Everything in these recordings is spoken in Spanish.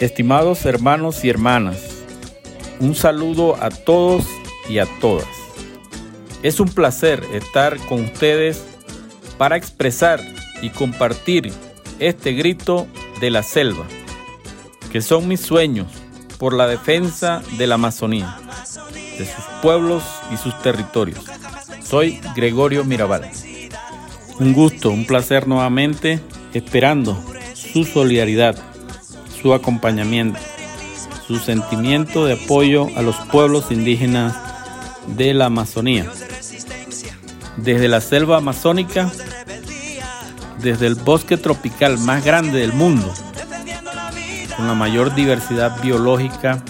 Estimados hermanos y hermanas, un saludo a todos y a todas. Es un placer estar con ustedes para expresar y compartir este grito de la selva, que son mis sueños por la defensa de la Amazonía, de sus pueblos y sus territorios. Soy Gregorio Mirabal. Un gusto, un placer nuevamente, esperando su solidaridad, su acompañamiento, su sentimiento de apoyo a los pueblos indígenas de la Amazonía. Desde la selva amazónica, desde el bosque tropical más grande del mundo, con la mayor diversidad biológica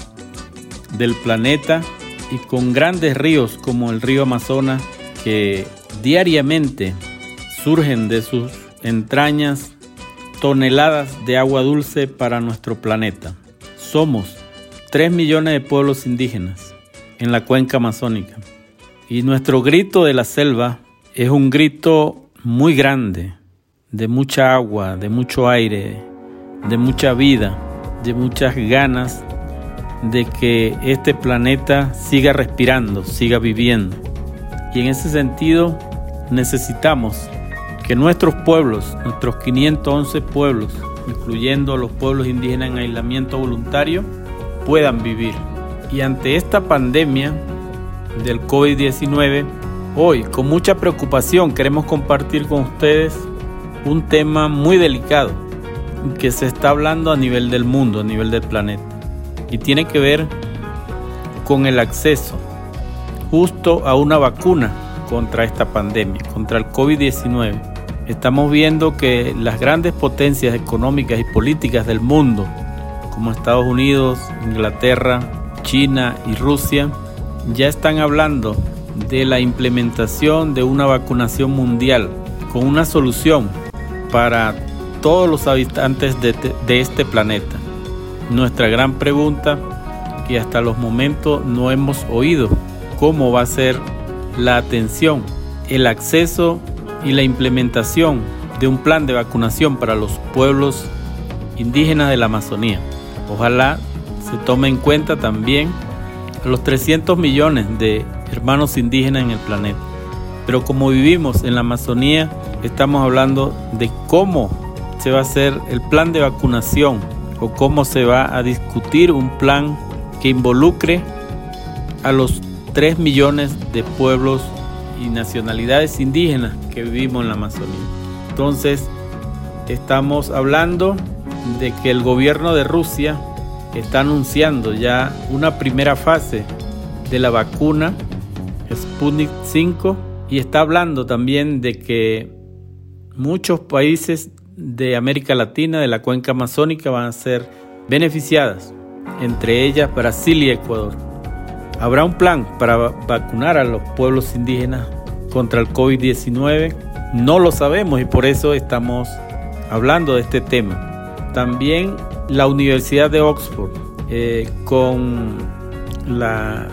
del planeta y con grandes ríos como el río Amazonas que diariamente surgen de sus entrañas toneladas de agua dulce para nuestro planeta. Somos 3 millones de pueblos indígenas en la cuenca amazónica y nuestro grito de la selva es un grito muy grande, de mucha agua, de mucho aire, de mucha vida de muchas ganas de que este planeta siga respirando, siga viviendo. Y en ese sentido necesitamos que nuestros pueblos, nuestros 511 pueblos, incluyendo los pueblos indígenas en aislamiento voluntario, puedan vivir. Y ante esta pandemia del COVID-19, hoy con mucha preocupación queremos compartir con ustedes un tema muy delicado que se está hablando a nivel del mundo, a nivel del planeta. Y tiene que ver con el acceso justo a una vacuna contra esta pandemia, contra el COVID-19. Estamos viendo que las grandes potencias económicas y políticas del mundo, como Estados Unidos, Inglaterra, China y Rusia, ya están hablando de la implementación de una vacunación mundial con una solución para todos los habitantes de, este planeta. Nuestra gran pregunta que hasta los momentos no hemos oído, cómo va a ser la atención, el acceso y la implementación de un plan de vacunación para los pueblos indígenas de la Amazonía. Ojalá se tome en cuenta también los 300 millones de hermanos indígenas en el planeta. Pero como vivimos en la Amazonía, estamos hablando de cómo se va a hacer el plan de vacunación cómo se va a discutir un plan que involucre a los 3 millones de pueblos y nacionalidades indígenas que vivimos en la Amazonía. Entonces, estamos hablando de que el gobierno de Rusia está anunciando ya una primera fase de la vacuna Sputnik 5 y está hablando también de que muchos países de América Latina, de la cuenca amazónica, van a ser beneficiadas, entre ellas Brasil y Ecuador. Habrá un plan para vacunar a los pueblos indígenas contra el COVID-19. No lo sabemos y por eso estamos hablando de este tema. También la Universidad de Oxford, eh, con la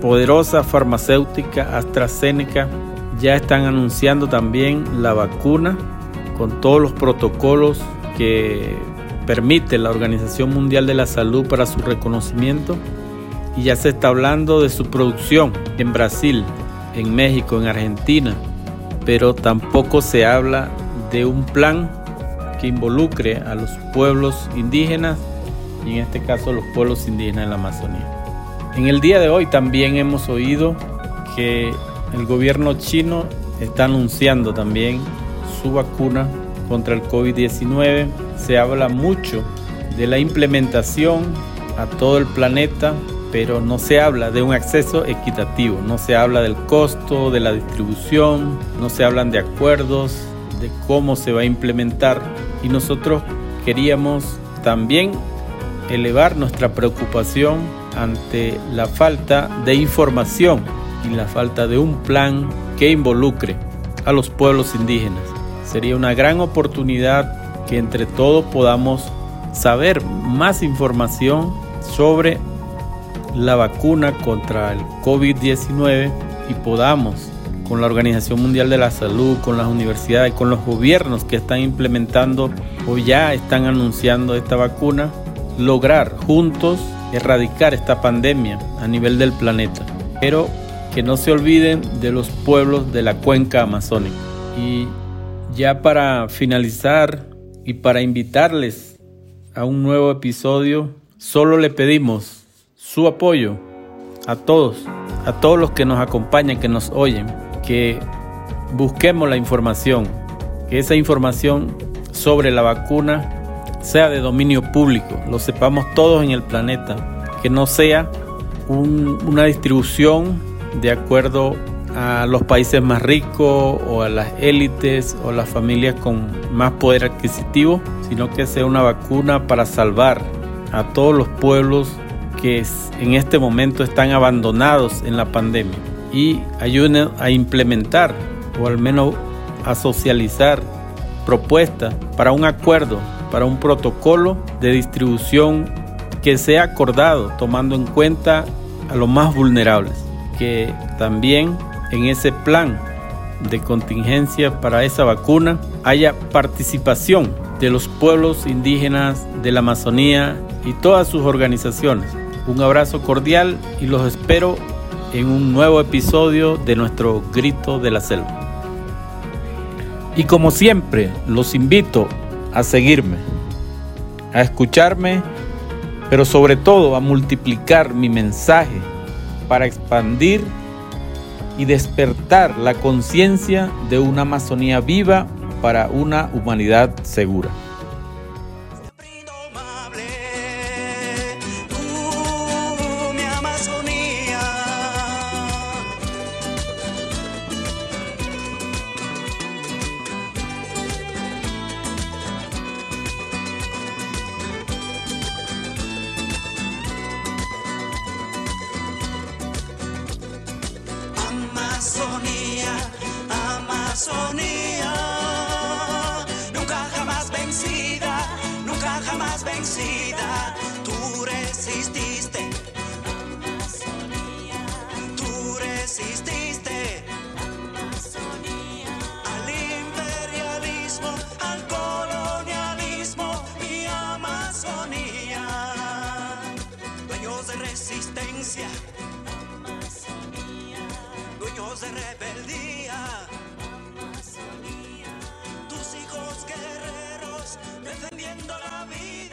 poderosa farmacéutica AstraZeneca, ya están anunciando también la vacuna con todos los protocolos que permite la Organización Mundial de la Salud para su reconocimiento y ya se está hablando de su producción en Brasil, en México, en Argentina, pero tampoco se habla de un plan que involucre a los pueblos indígenas y en este caso los pueblos indígenas de la Amazonía. En el día de hoy también hemos oído que el gobierno chino está anunciando también su vacuna contra el COVID-19. Se habla mucho de la implementación a todo el planeta, pero no se habla de un acceso equitativo, no se habla del costo, de la distribución, no se hablan de acuerdos, de cómo se va a implementar. Y nosotros queríamos también elevar nuestra preocupación ante la falta de información y la falta de un plan que involucre a los pueblos indígenas. Sería una gran oportunidad que entre todos podamos saber más información sobre la vacuna contra el COVID-19 y podamos, con la Organización Mundial de la Salud, con las universidades, con los gobiernos que están implementando o ya están anunciando esta vacuna, lograr juntos erradicar esta pandemia a nivel del planeta. Pero que no se olviden de los pueblos de la cuenca amazónica. Y ya para finalizar y para invitarles a un nuevo episodio, solo le pedimos su apoyo a todos, a todos los que nos acompañan, que nos oyen, que busquemos la información, que esa información sobre la vacuna sea de dominio público, lo sepamos todos en el planeta, que no sea una distribución de acuerdo a los países más ricos o a las élites o las familias con más poder adquisitivo, sino que sea una vacuna para salvar a todos los pueblos que en este momento están abandonados en la pandemia. Y ayuden a implementar o al menos a socializar propuestas para un acuerdo, para un protocolo de distribución que sea acordado tomando en cuenta a los más vulnerables, que también en ese plan de contingencia para esa vacuna haya participación de los pueblos indígenas de la Amazonía y todas sus organizaciones. Un abrazo cordial y los espero en un nuevo episodio de nuestro Grito de la Selva. Y como siempre, los invito a seguirme, a escucharme, pero sobre todo a multiplicar mi mensaje para expandir y despertar la conciencia de una Amazonía viva para una humanidad segura. Amazonía, nunca jamás vencida, nunca jamás vencida, tú resististe. Amazonía, tú resististe. Amazonía, al imperialismo, al colonialismo, mi Amazonía, dueños de resistencia de rebeldía. Defendiendo la vida.